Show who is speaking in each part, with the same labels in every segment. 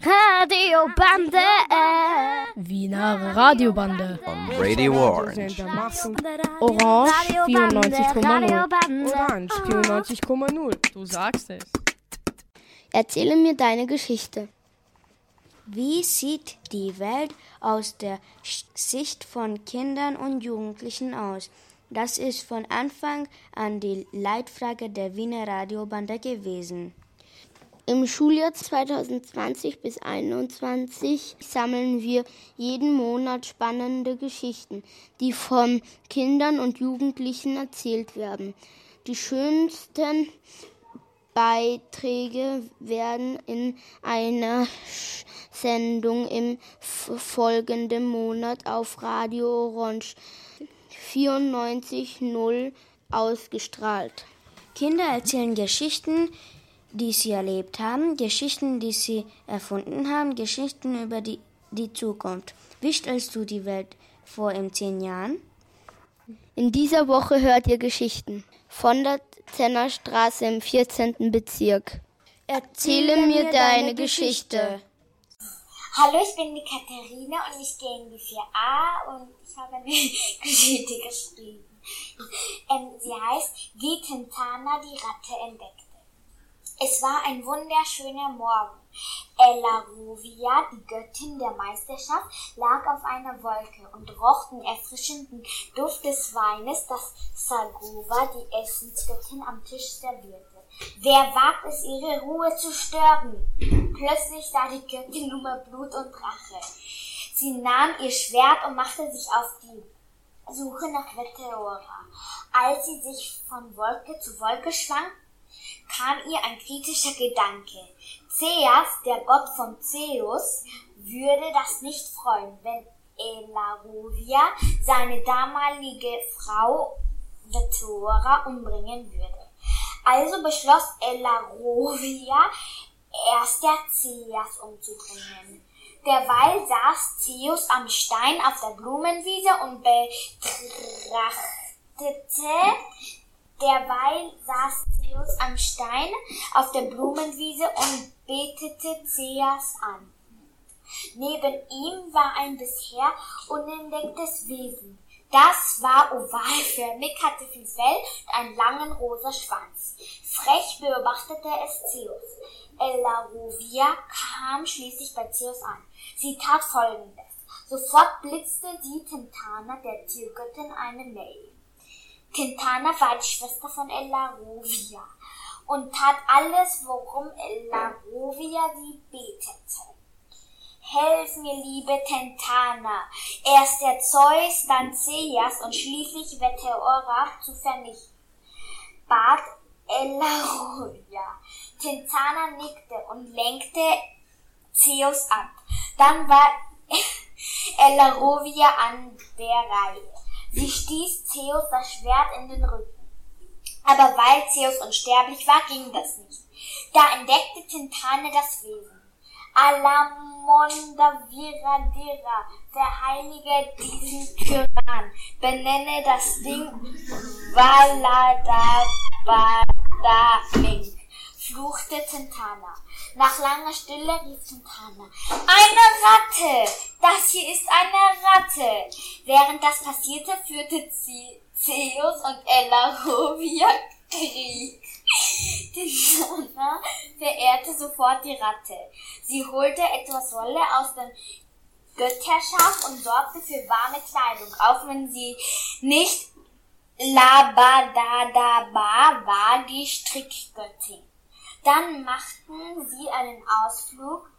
Speaker 1: Radiobande.
Speaker 2: Wiener Radiobande.
Speaker 3: On Radio Orange.
Speaker 2: Orange 94,0.
Speaker 4: Orange 94,0.
Speaker 5: Du sagst es.
Speaker 1: Erzähle mir deine Geschichte.
Speaker 6: Wie sieht die Welt aus der Sicht von Kindern und Jugendlichen aus? Das ist von Anfang an die Leitfrage der Wiener Radiobande gewesen.
Speaker 1: Im Schuljahr 2020 bis 2021 sammeln wir jeden Monat spannende Geschichten, die von Kindern und Jugendlichen erzählt werden. Die schönsten Beiträge werden in einer Sendung im folgenden Monat auf Radio Orange 94.0 ausgestrahlt.
Speaker 6: Kinder erzählen Geschichten, die sie erlebt haben, Geschichten, die sie erfunden haben, Geschichten über die, die Zukunft. Wie stellst du die Welt vor in zehn Jahren?
Speaker 1: In dieser Woche hört ihr Geschichten von der Zenner Straße im 14. Bezirk. Erzähle mir deine Geschichte.
Speaker 7: Hallo, ich bin die Katharina und ich gehe in die 4a und ich habe eine Geschichte geschrieben. Ähm, sie heißt, wie Tintana die Ratte entdeckte. Es war ein wunderschöner Morgen. Elarovia, die Göttin der Meisterschaft, lag auf einer Wolke und roch den erfrischenden Duft des Weines, das Sagova, die Essensgöttin, am Tisch servierte. Wer wagt es, ihre Ruhe zu stören? Plötzlich sah die Göttin Nummer Blut und Rache. Sie nahm ihr Schwert und machte sich auf die Suche nach Meteora. Als sie sich von Wolke zu Wolke schwang, kam ihr ein kritischer Gedanke. Zeas, der Gott von Zeus, würde das nicht freuen, wenn Elarovia seine damalige Frau Meteora umbringen würde. Also beschloss Elarovia, erst der Zeas umzubringen. Derweil saß Zeus am Stein auf der Blumenwiese und betrachtete, derweil saß Zeus am Stein auf der Blumenwiese und betete Zeus an. Neben ihm war ein bisher unentdecktes Wesen. Das war ovalförmig, hatte viel Fell und einen langen rosa Schwanz. Frech beobachtete es Zeus. Elarovia kam schließlich bei Zeus an. Sie tat folgendes. Sofort blitzte sie Tintana, der Tiergöttin, eine Mail. Tintana war die Schwester von Elarovia und tat alles, worum Elarovia sie betete. Helf mir, liebe Tentana, erst der Zeus, dann Zeas und schließlich Meteora zu vernichten, bat Elarovia. Tentana nickte und lenkte Zeus ab. Dann war Elarovia an der Reihe. Sie stieß Zeus das Schwert in den Rücken. Aber weil Zeus unsterblich war, ging das nicht. Da entdeckte Tintane das Wesen. Alamonda Viradira, verheilige diesen Tyrann, benenne das Ding Valadabadamink, fluchte Tintana. Nach langer Stille rief Tintana, eine Ratte! Das hier ist eine Ratte! Während das passierte, führte Zeus und Elarovia Krieg. Tintana verehrte sofort die Ratte. Sie holte etwas Wolle aus dem Götterschaf und sorgte für warme Kleidung, auch wenn sie nicht Labadadaba war, die Strickgöttin. Dann machten sie einen Ausflug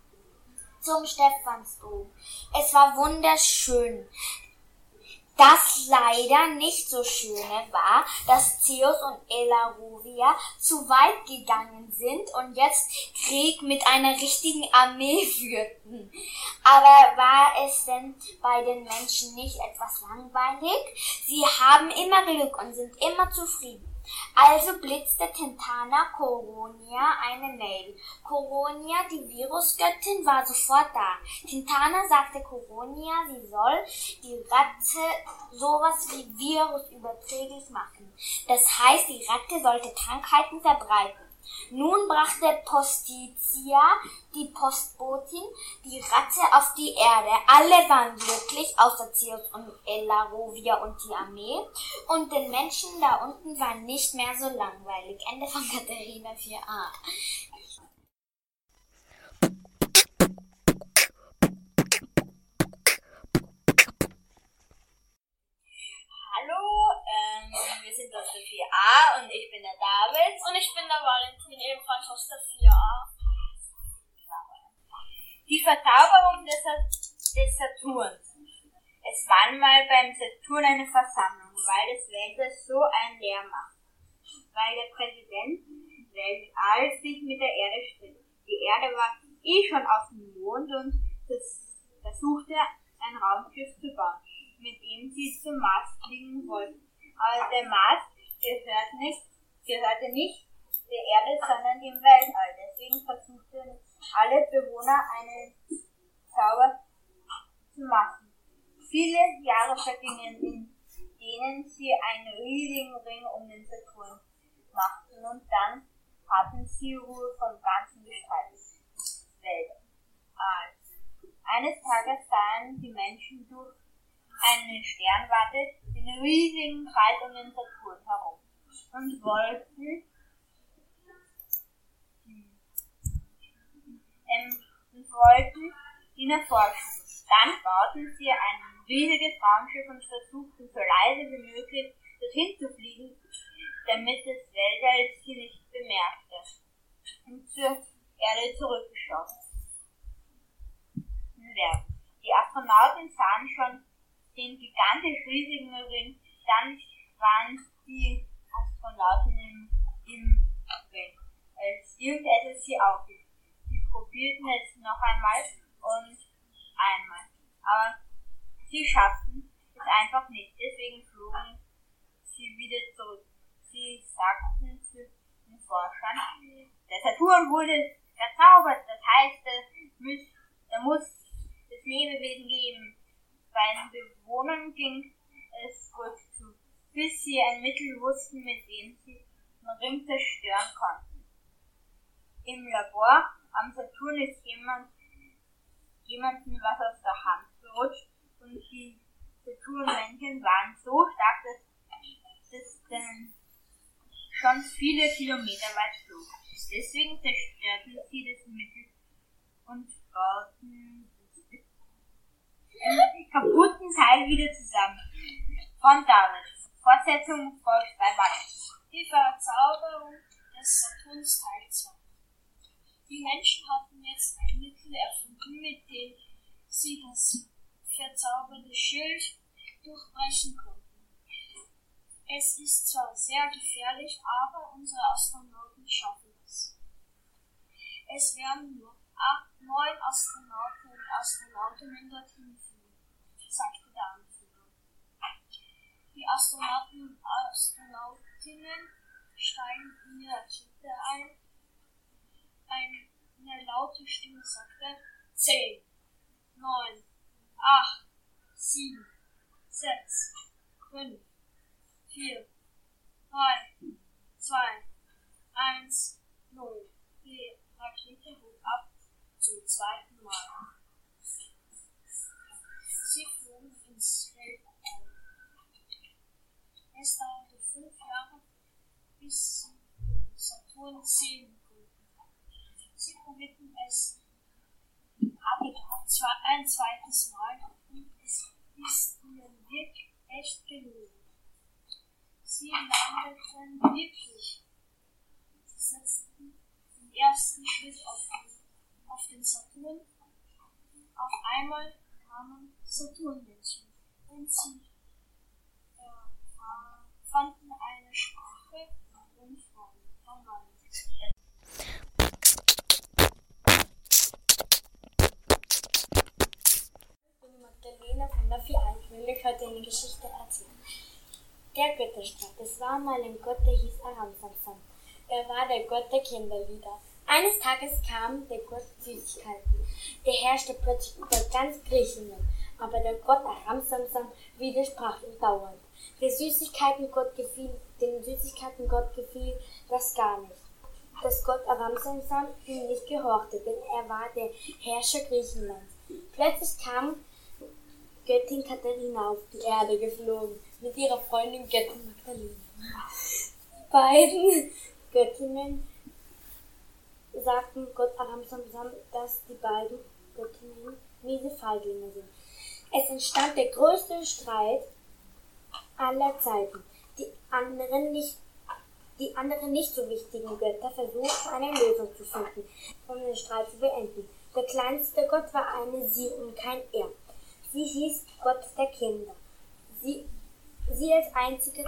Speaker 7: zum Stephansdom. Es war wunderschön. Das leider nicht so schöne war, dass Zeus und Elarovia zu weit gegangen sind und jetzt Krieg mit einer richtigen Armee führten. Aber war es denn bei den Menschen nicht etwas langweilig? Sie haben immer Glück und sind immer zufrieden. Also blitzte Tentana Coronia eine Mail. Coronia, die Virusgöttin, war sofort da. Tentana sagte Coronia, sie soll die Ratte sowas wie Virus überträglich machen. Das heißt, die Ratte sollte Krankheiten verbreiten. Nun brachte Postitia, die Postbotin, die Ratte auf die Erde. Alle waren glücklich, außer Zeus und Elarovia und die Armee. Und den Menschen da unten war nicht mehr so langweilig. Ende von Katharina 4a.
Speaker 3: Sind aus der 4a und ich bin der David.
Speaker 8: Und ich bin der Valentin, ebenfalls aus der 4a.
Speaker 3: Die Verzauberung des, des Saturns. Es war mal beim Saturn eine Versammlung, weil das Wetter so ein Lärm macht. Weil der Präsident Weltall sich mit der Erde stritt. Die Erde war eh schon auf dem Mond und versuchte ein Raumschiff zu bauen, mit dem sie zum Mars fliegen wollten. Aber der Mars gehört nicht, gehörte nicht der Erde, sondern dem Weltall. Deswegen versuchten alle Bewohner einen Zauber zu machen. Viele Jahre vergingen, in denen sie einen riesigen Ring um den Saturn machten und dann hatten sie Ruhe vom ganzen Gestaltwelt. Eines Tages sahen die Menschen durch eine Sternwarte riesigen Kreis um den Saturn herum und wollten ähm, und wollten ihn erforschen. Dann bauten sie ein riesiges Raumschiff und versuchten so leise wie möglich dorthin zu fliegen, damit das Weltall sie nicht bemerkte und zur Erde zurückgeschossen werden. Die Astronauten sahen schon den gigantisch riesigen Ring, dann waren die Astronauten im, im Ring, als irgendetwas sie aufhielt. Sie probierten es noch einmal und einmal, aber sie schafften es einfach nicht, deswegen flogen sie wieder zurück. Sie sagten zu den Forschern, der Saturn wurde verzaubert, das heißt, da muss es Lebewesen geben, bei den Bewohnern ging es gut zu, bis sie ein Mittel wussten, mit dem sie den Ring zerstören konnten. Im Labor am Saturn ist jemand, jemandem was aus der Hand gerutscht und die Saturnmännchen waren so stark, dass das dann schon viele Kilometer weit flog. Deswegen zerstörten sie das Mittel und bauten kaputten Teil wieder zusammen. Von David. Fortsetzung folgt bei Weihnachten.
Speaker 8: Die Verzauberung des Saturns Teil 2. Die Menschen hatten jetzt ein Mittel erfunden, mit dem sie das verzauberte Schild durchbrechen konnten. Es ist zwar sehr gefährlich, aber unsere Astronauten schaffen es. Es werden nur acht, neun Astronauten und Astronautinnen dorthin sagte der Anführer. Die Astronauten und Astronautinnen steigen in ihre Rakete ein. Eine laute Stimme sagte 10, 9, 8, 7, 6, 5, 4, 3, 2, 1, 0. Die Rakete hob ab zum zweiten Mal. ins Weltall. Es dauerte fünf Jahre, bis sie Saturn sehen konnten. Sie probierten es zwar ein zweites Mal und es ist ihnen wirklich echt gelungen. Sie landeten wirklich. Sie setzten den ersten Schritt auf den, auf den Saturn. Auf einmal kamen Saturnmenschen und sie äh, fanden eine Sprache und
Speaker 9: bin Magdalena von der will euch heute eine Geschichte erzählen. Der Götterstadt. Es war mal ein Gott, der hieß Aramsamsam. Er war der Gott der Kinderlieder. Eines Tages kam der Gott Süßigkeiten. Der herrschte plötzlich über ganz Griechenland. Aber der Gott Aramsamsam widersprach ihm dauernd. Der Süßigkeiten Gott gefiel, dem Süßigkeiten Gott gefiel das gar nicht.
Speaker 8: dass Gott Aramsamsam ihm nicht gehorchte, denn er war der Herrscher Griechenlands. Plötzlich kam Göttin Katharina auf die Erde geflogen, mit ihrer Freundin Göttin Magdalena. Die beiden Göttinnen sagten Gott Aramsamsam, dass die beiden Göttinnen miese Feiglinge sind. Es entstand der größte Streit aller Zeiten. Die anderen nicht die anderen nicht so wichtigen Götter versuchten eine Lösung zu finden, um den Streit zu beenden. Der kleinste Gott war eine Sie und kein Er. Sie hieß Gott der Kinder. Sie, sie als einzige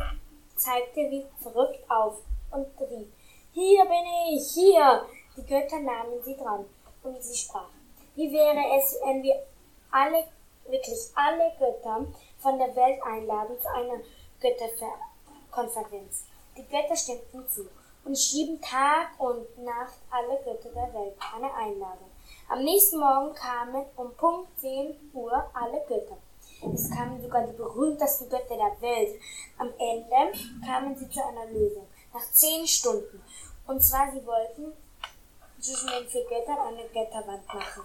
Speaker 8: zeigte wie verrückt auf und rief, hier bin ich, hier! Die Götter nahmen sie dran und sie sprach, wie wäre es, wenn wir alle, wirklich alle Götter von der Welt einladen zu einer Götterkonferenz? Die Götter stimmten zu und schrieben Tag und Nacht alle Götter der Welt eine Einladung. Am nächsten Morgen kamen um Punkt 10 Uhr alle Götter. Es kamen sogar die berühmtesten Götter der Welt. Am Ende kamen sie zu einer Lösung. Nach zehn Stunden. Und zwar, sie wollten zwischen den vier Göttern eine Götterwand machen.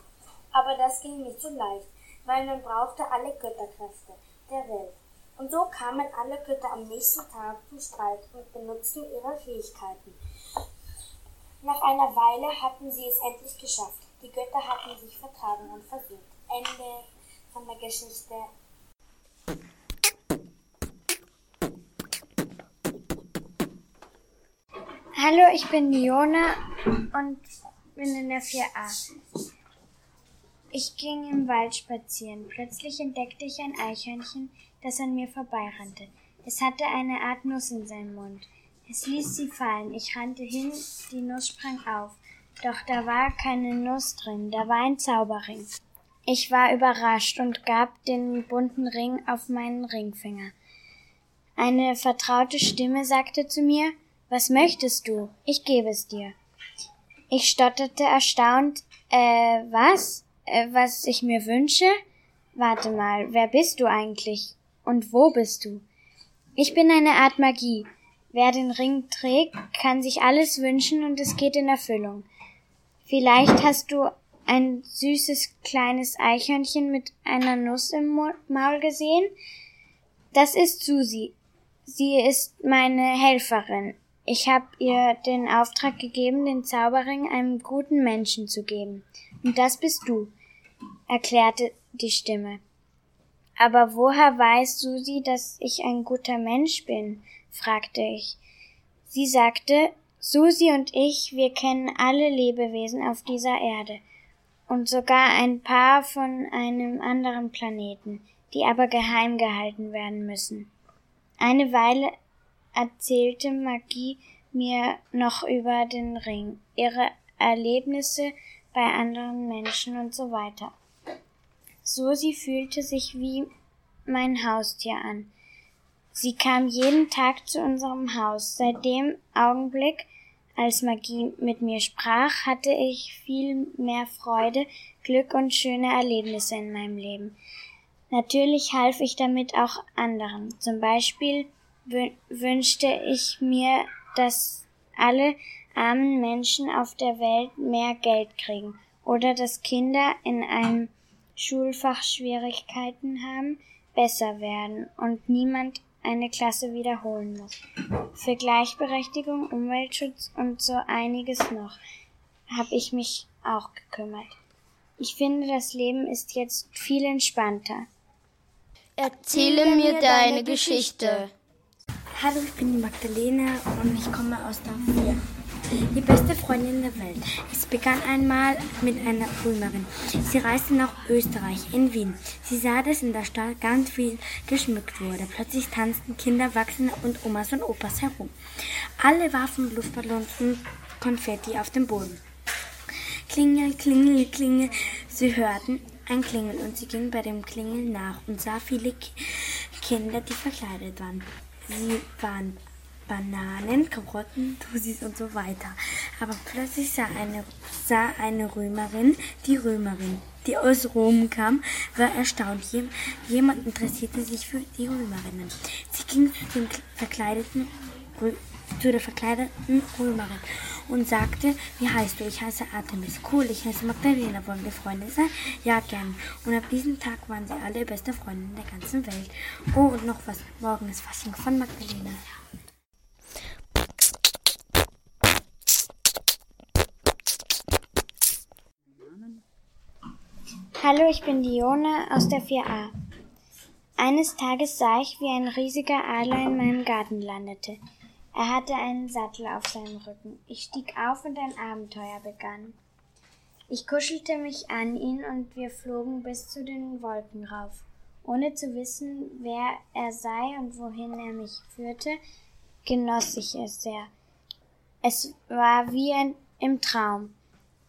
Speaker 8: Aber das ging nicht so leicht, weil man brauchte alle Götterkräfte der Welt. Und so kamen alle Götter am nächsten Tag zum Streit und benutzten ihre Fähigkeiten. Nach einer Weile hatten sie es endlich geschafft. Die Götter hatten sich vertragen und versöhnt. Ende von der Geschichte.
Speaker 10: Hallo, ich bin Niona und bin in der 4a. Ich ging im Wald spazieren. Plötzlich entdeckte ich ein Eichhörnchen, das an mir vorbeirannte. Es hatte eine Art Nuss in seinem Mund. Es ließ sie fallen. Ich rannte hin, die Nuss sprang auf. Doch da war keine Nuss drin, da war ein Zauberring. Ich war überrascht und gab den bunten Ring auf meinen Ringfinger. Eine vertraute Stimme sagte zu mir, was möchtest du? Ich gebe es dir. Ich stotterte erstaunt, äh, was? Äh, was ich mir wünsche? Warte mal, wer bist du eigentlich? Und wo bist du? Ich bin eine Art Magie. Wer den Ring trägt, kann sich alles wünschen und es geht in Erfüllung. Vielleicht hast du ein süßes kleines Eichhörnchen mit einer Nuss im Maul gesehen? Das ist Susi. Sie ist meine Helferin. Ich habe ihr den Auftrag gegeben, den Zauberring einem guten Menschen zu geben. Und das bist du, erklärte die Stimme. Aber woher weiß Susi, dass ich ein guter Mensch bin? fragte ich. Sie sagte, Susi und ich, wir kennen alle Lebewesen auf dieser Erde und sogar ein paar von einem anderen Planeten, die aber geheim gehalten werden müssen. Eine Weile erzählte Magie mir noch über den Ring, ihre Erlebnisse bei anderen Menschen und so weiter. Susi fühlte sich wie mein Haustier an. Sie kam jeden Tag zu unserem Haus. Seit dem Augenblick, als Magie mit mir sprach, hatte ich viel mehr Freude, Glück und schöne Erlebnisse in meinem Leben. Natürlich half ich damit auch anderen. Zum Beispiel wünschte ich mir, dass alle armen Menschen auf der Welt mehr Geld kriegen oder dass Kinder in einem Schulfach Schwierigkeiten haben, besser werden und niemand eine Klasse wiederholen muss. Für Gleichberechtigung, Umweltschutz und so einiges noch habe ich mich auch gekümmert. Ich finde, das Leben ist jetzt viel entspannter.
Speaker 1: Erzähle mir deine Geschichte.
Speaker 11: Hallo, ich bin die Magdalena und ich komme aus 4 die beste Freundin der Welt. Es begann einmal mit einer Römerin. Sie reiste nach Österreich, in Wien. Sie sah, dass in der Stadt ganz viel geschmückt wurde. Plötzlich tanzten Kinder, Erwachsene und Omas und Opas herum. Alle warfen Luftballons und Konfetti auf den Boden. Klingel, klingel, klingel. Sie hörten ein Klingeln und sie ging bei dem Klingeln nach und sah viele Kinder, die verkleidet waren. Sie waren Bananen, Karotten, Tussis und so weiter. Aber plötzlich sah eine, sah eine Römerin die Römerin, die aus Rom kam, war erstaunt. Jemand interessierte sich für die Römerinnen. Sie ging zu den verkleideten Rö zu der verkleideten Römerin und sagte, wie heißt du? Ich heiße Artemis. Cool, ich heiße Magdalena. Wollen wir Freunde sein? Ja, gern. Und ab diesem Tag waren sie alle beste Freundinnen der ganzen Welt. Oh, und noch was. Morgen ist Fasching von Magdalena.
Speaker 10: Hallo, ich bin Dione aus der 4a. Eines Tages sah ich, wie ein riesiger Adler in meinem Garten landete. Er hatte einen Sattel auf seinem Rücken. Ich stieg auf und ein Abenteuer begann. Ich kuschelte mich an ihn und wir flogen bis zu den Wolken rauf. Ohne zu wissen, wer er sei und wohin er mich führte, genoss ich es sehr. Es war wie ein, im Traum.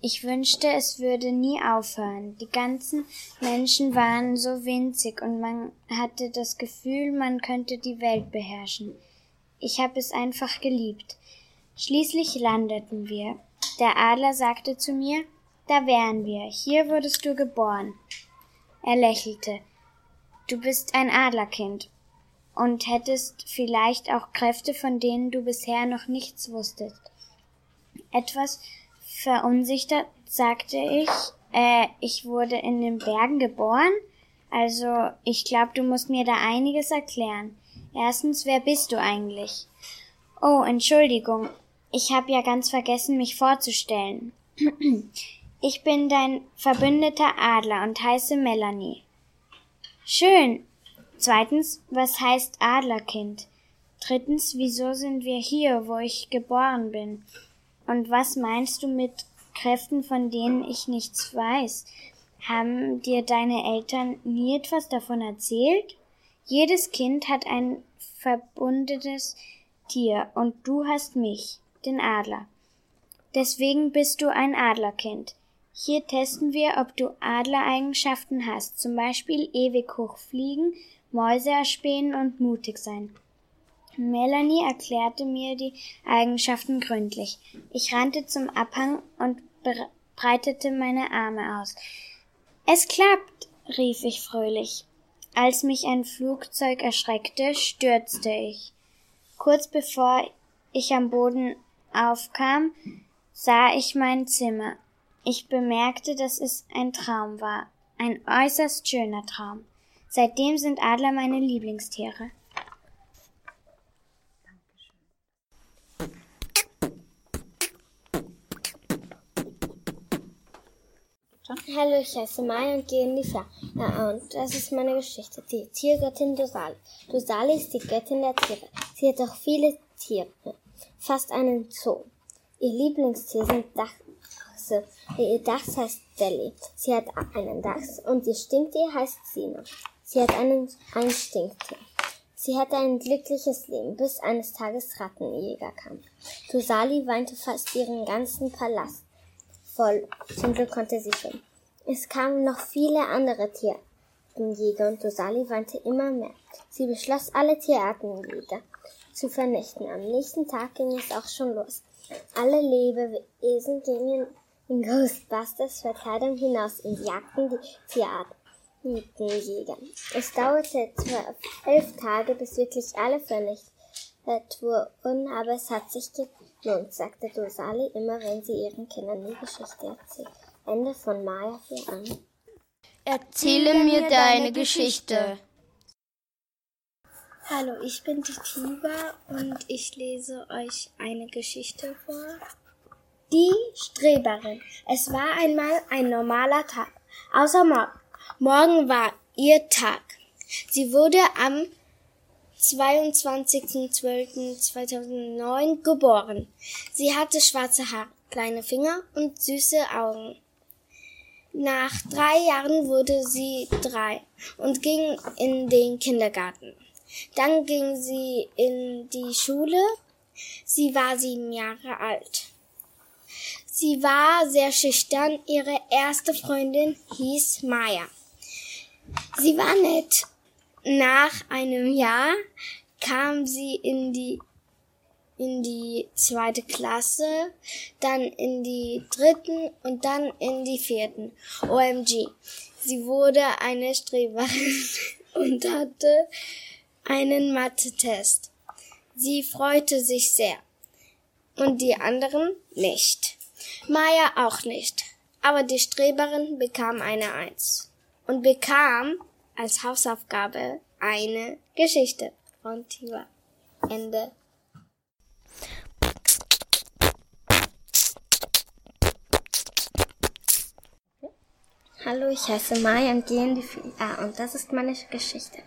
Speaker 10: Ich wünschte, es würde nie aufhören. Die ganzen Menschen waren so winzig und man hatte das Gefühl, man könnte die Welt beherrschen. Ich habe es einfach geliebt. Schließlich landeten wir. Der Adler sagte zu mir, da wären wir, hier wurdest du geboren. Er lächelte. Du bist ein Adlerkind und hättest vielleicht auch Kräfte, von denen du bisher noch nichts wusstest. Etwas Verunsichert sagte ich, äh, ich wurde in den Bergen geboren. Also, ich glaube, du musst mir da einiges erklären. Erstens, wer bist du eigentlich? Oh, Entschuldigung, ich habe ja ganz vergessen, mich vorzustellen. ich bin dein verbündeter Adler und heiße Melanie. Schön. Zweitens, was heißt Adlerkind? Drittens, wieso sind wir hier, wo ich geboren bin? Und was meinst du mit Kräften, von denen ich nichts weiß? Haben dir deine Eltern nie etwas davon erzählt? Jedes Kind hat ein verbundenes Tier und du hast mich, den Adler. Deswegen bist du ein Adlerkind. Hier testen wir, ob du Adlereigenschaften hast, zum Beispiel ewig hochfliegen, Mäuse erspähen und mutig sein. Melanie erklärte mir die Eigenschaften gründlich. Ich rannte zum Abhang und breitete meine Arme aus. Es klappt, rief ich fröhlich. Als mich ein Flugzeug erschreckte, stürzte ich. Kurz bevor ich am Boden aufkam, sah ich mein Zimmer. Ich bemerkte, dass es ein Traum war, ein äußerst schöner Traum. Seitdem sind Adler meine Lieblingstiere.
Speaker 12: Hallo, ich heiße Maya und gehe in die Fla. Ja, und das ist meine Geschichte. Die Tiergöttin Dosali. Dosali ist die Göttin der Tiere. Sie hat auch viele Tiere. Fast einen Zoo. Ihr Lieblingstier sind Dachse. Ihr Dachs heißt Delly. Sie hat einen Dachs und ihr Stinktier heißt Sina. Sie hat einen, ein Stinktier. Sie hatte ein glückliches Leben, bis eines Tages Rattenjäger kam. Dosali weinte fast ihren ganzen Palast voll. Zum Glück konnte sie schon. Es kamen noch viele andere Tierartenjäger und Dosali weinte immer mehr. Sie beschloss, alle Tierartenjäger zu vernichten. Am nächsten Tag ging es auch schon los. Alle Lebewesen gingen in Ghostbusters Verkleidung hinaus und jagten die Tierartenjäger. Es dauerte zwölf, elf Tage, bis wirklich alle vernichtet wurden, aber es hat sich nun, sagte Dosali immer, wenn sie ihren Kindern die Geschichte erzählt. Ende von Maya 4 an.
Speaker 1: Erzähle mir deine Geschichte.
Speaker 13: Hallo, ich bin die Tiba und ich lese euch eine Geschichte vor. Die Streberin. Es war einmal ein normaler Tag. Außer morgen. Morgen war ihr Tag. Sie wurde am 22.12.2009 geboren. Sie hatte schwarze Haare, kleine Finger und süße Augen. Nach drei Jahren wurde sie drei und ging in den Kindergarten. Dann ging sie in die Schule. Sie war sieben Jahre alt. Sie war sehr schüchtern. Ihre erste Freundin hieß Maya. Sie war nett nach einem Jahr kam sie in die in die zweite Klasse, dann in die dritten und dann in die vierten. OMG. Sie wurde eine Streberin und hatte einen Mathe-Test. Sie freute sich sehr.
Speaker 12: und die anderen nicht. Maya auch nicht. Aber die Streberin bekam eine Eins und bekam als Hausaufgabe eine Geschichte von Tiva. Ende. Hallo, ich heiße Maya und gehe in die Ah, und das ist meine Geschichte.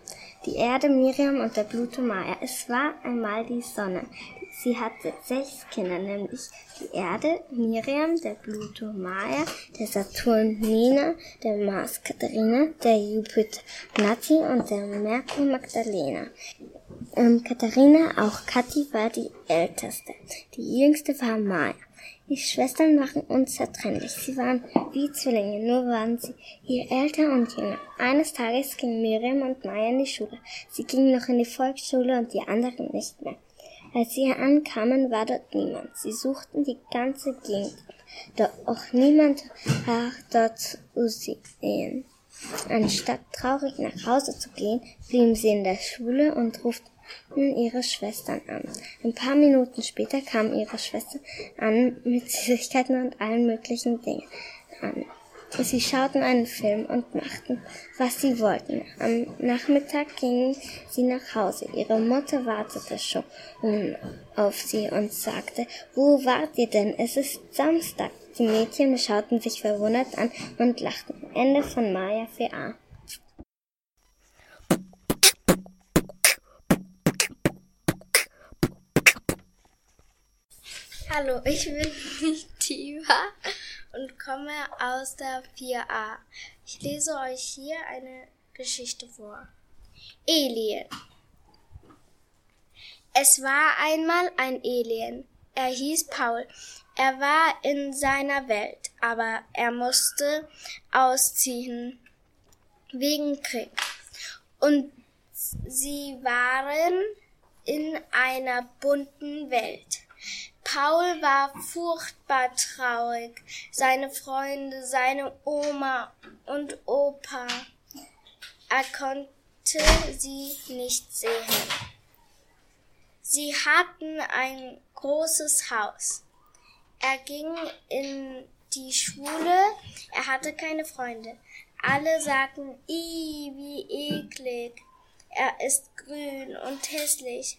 Speaker 12: Die Erde, Miriam und der Pluto Maya. Es war einmal die Sonne. Sie hatte sechs Kinder, nämlich die Erde, Miriam, der Pluto Maya, der Saturn Nina, der Mars Katharina, der Jupiter Nati und der Merkur Magdalena. Ähm, Katharina, auch Kathi, war die älteste. Die jüngste war Maya. Die Schwestern waren unzertrennlich. Sie waren wie Zwillinge, nur waren sie je älter und jünger. Eines Tages gingen Miriam und Maya in die Schule. Sie gingen noch in die Volksschule und die anderen nicht mehr. Als sie ankamen, war dort niemand. Sie suchten die ganze Gegend, doch auch niemand war dort zu sehen. Anstatt traurig nach Hause zu gehen, blieben sie in der Schule und ruften ihre Schwestern an. Ein paar Minuten später kamen ihre Schwestern an mit Süßigkeiten und allen möglichen Dingen an. Sie schauten einen Film und machten, was sie wollten. Am Nachmittag gingen sie nach Hause. Ihre Mutter wartete schon auf sie und sagte, wo wart ihr denn? Es ist Samstag. Die Mädchen schauten sich verwundert an und lachten. Ende von Maya 4a.
Speaker 13: Hallo, ich bin Tiva und komme aus der 4a. Ich lese euch hier eine Geschichte vor. Alien. Es war einmal ein Alien. Er hieß Paul. Er war in seiner Welt, aber er musste ausziehen wegen Krieg. Und sie waren in einer bunten Welt. Paul war furchtbar traurig. Seine Freunde, seine Oma und Opa. Er konnte sie nicht sehen. Sie hatten ein großes Haus. Er ging in die Schule. Er hatte keine Freunde. Alle sagten, i, wie eklig. Er ist grün und hässlich.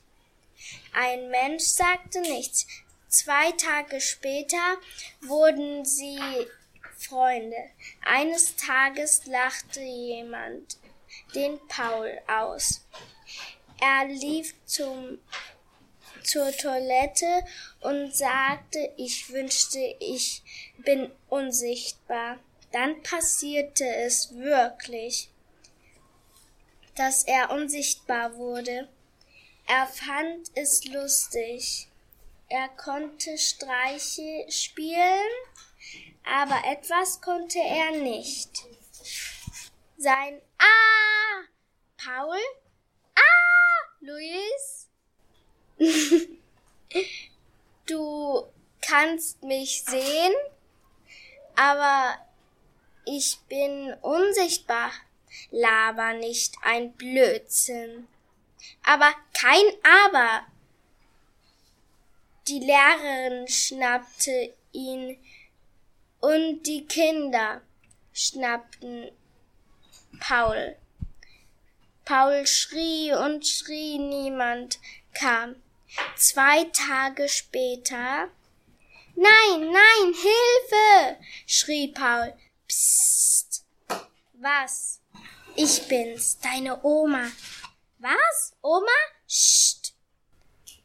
Speaker 13: Ein Mensch sagte nichts. Zwei Tage später wurden sie Freunde. Eines Tages lachte jemand den Paul aus. Er lief zum, zur Toilette und sagte, ich wünschte, ich bin unsichtbar. Dann passierte es wirklich, dass er unsichtbar wurde. Er fand es lustig. Er konnte Streiche spielen, aber etwas konnte er nicht. Sein Ah! Paul? Ah! Luis? du kannst mich sehen, aber ich bin unsichtbar. Laber nicht ein Blödsinn. Aber kein Aber. Die Lehrerin schnappte ihn und die Kinder schnappten Paul. Paul schrie und schrie, niemand kam. Zwei Tage später Nein, nein, Hilfe! schrie Paul. Psst. Was? Ich bin's, deine Oma. Was? Oma? Psst.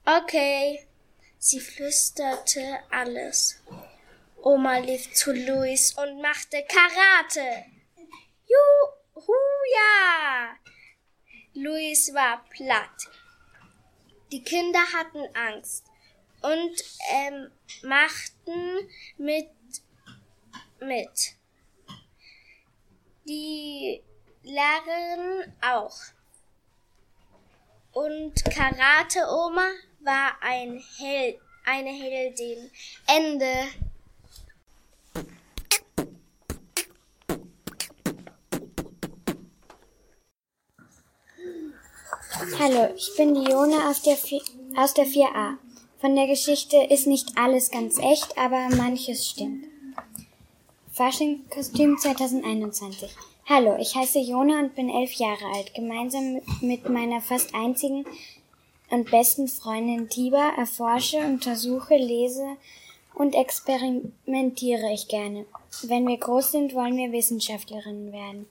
Speaker 13: Okay. Sie flüsterte alles. Oma lief zu Luis und machte Karate. Juhu, ja! Luis war platt. Die Kinder hatten Angst und ähm, machten mit mit. Die Lehrerin auch. Und Karate Oma war ein Held, eine Heldin. Ende.
Speaker 10: Hallo, ich bin Dione aus der, 4, aus der 4a. Von der Geschichte ist nicht alles ganz echt, aber manches stimmt. Faschingkostüm 2021. Hallo, ich heiße Jona und bin elf Jahre alt. Gemeinsam mit meiner fast einzigen und besten Freundin Tiba erforsche, untersuche, lese und experimentiere ich gerne. Wenn wir groß sind, wollen wir Wissenschaftlerinnen werden.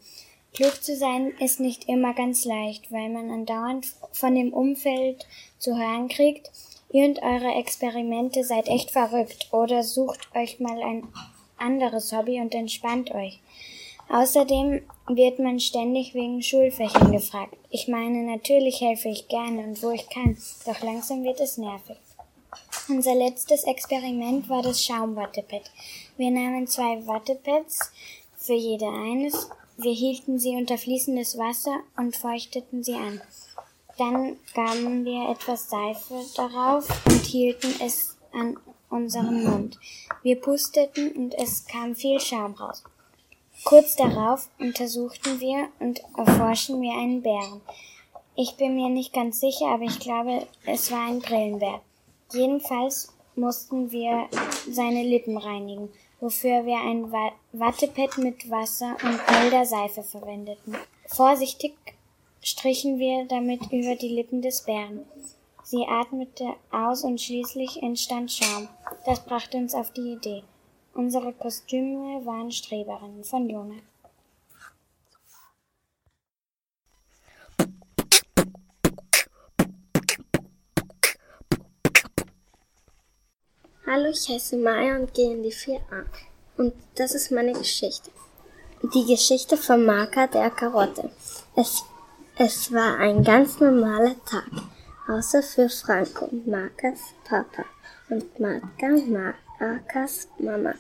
Speaker 10: Klug zu sein ist nicht immer ganz leicht, weil man andauernd von dem Umfeld zu hören kriegt, ihr und eure Experimente seid echt verrückt oder sucht euch mal ein anderes Hobby und entspannt euch. Außerdem wird man ständig wegen Schulfächern gefragt. Ich meine, natürlich helfe ich gerne und wo ich kann, doch langsam wird es nervig. Unser letztes Experiment war das Schaumwattepad. Wir nahmen zwei Wattepads, für jede eines, wir hielten sie unter fließendes Wasser und feuchteten sie an. Dann gaben wir etwas Seife darauf und hielten es an unseren Mund. Wir pusteten und es kam viel Schaum raus. Kurz darauf untersuchten wir und erforschten wir einen Bären. Ich bin mir nicht ganz sicher, aber ich glaube, es war ein Brillenbär. Jedenfalls mussten wir seine Lippen reinigen wofür wir ein Wattepad mit Wasser und milder Seife verwendeten. Vorsichtig strichen wir damit über die Lippen des Bären. Sie atmete aus und schließlich entstand Schaum. Das brachte uns auf die Idee. Unsere Kostüme waren Streberinnen von Jona.
Speaker 12: Hallo, ich heiße Maya und gehe in die 4a. Und das ist meine Geschichte. Die Geschichte vom Marker der Karotte. Es, es war ein ganz normaler Tag, außer für Franco, Markas Papa und Marka, Markas Mama.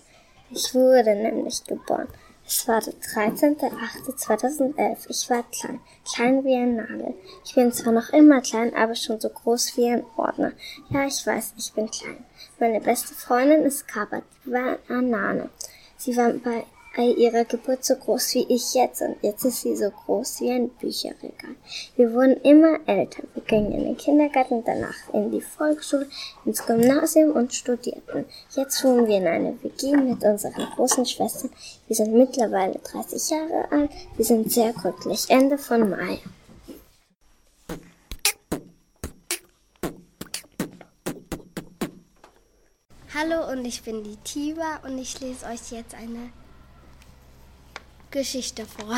Speaker 12: Ich wurde nämlich geboren. Es war der 13.08.2011. Ich war klein, klein wie ein Nagel. Ich bin zwar noch immer klein, aber schon so groß wie ein Ordner. Ja, ich weiß, ich bin klein. Meine beste Freundin ist Kaba, die war Anane. Sie war bei ihrer Geburt so groß wie ich jetzt und jetzt ist sie so groß wie ein Bücherregal. Wir wurden immer älter. Wir gingen in den Kindergarten, danach in die Volksschule, ins Gymnasium und studierten. Jetzt wohnen wir in einer WG mit unseren großen Schwestern. Wir sind mittlerweile 30 Jahre alt. Wir sind sehr glücklich. Ende von Mai.
Speaker 13: Hallo und ich bin die Tiba und ich lese euch jetzt eine Geschichte vor.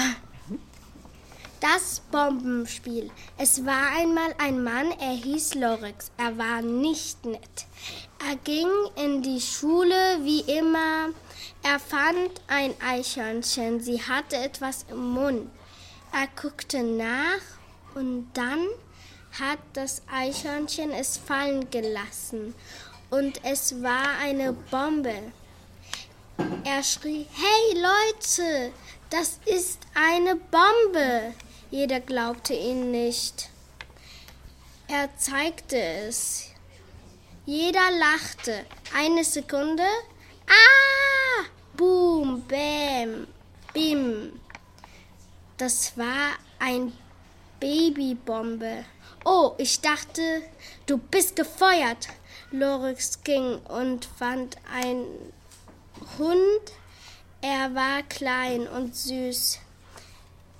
Speaker 13: Das Bombenspiel. Es war einmal ein Mann, er hieß Lorix. Er war nicht nett. Er ging in die Schule wie immer. Er fand ein Eichhörnchen. Sie hatte etwas im Mund. Er guckte nach und dann hat das Eichhörnchen es fallen gelassen. Und es war eine Bombe. Er schrie, hey Leute, das ist eine Bombe. Jeder glaubte ihn nicht. Er zeigte es. Jeder lachte. Eine Sekunde. Ah! Boom, bam, bim. Das war ein Babybombe. Oh, ich dachte, du bist gefeuert. Lorix ging und fand einen Hund er war klein und süß.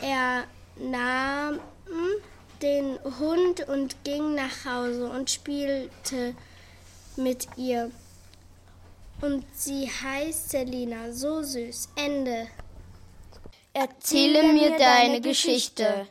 Speaker 13: Er nahm den Hund und ging nach Hause und spielte mit ihr. Und sie heißt Selina, so süß. Ende.
Speaker 2: Erzähle mir deine Geschichte.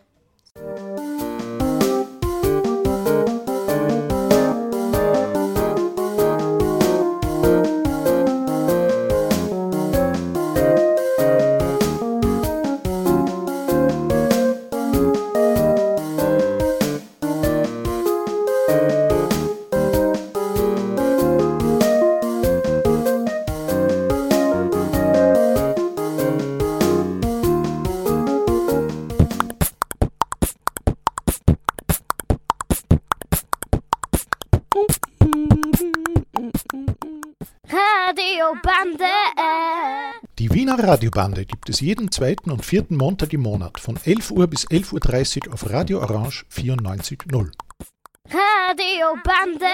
Speaker 14: Radiobande gibt es jeden zweiten und vierten Montag im Monat von 11 Uhr bis 11.30 Uhr auf Radio Orange 94.0.
Speaker 2: Radiobande!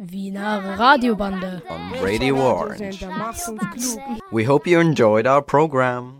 Speaker 4: Wiener Radiobande!
Speaker 15: On Radio Orange. We hope you enjoyed our program.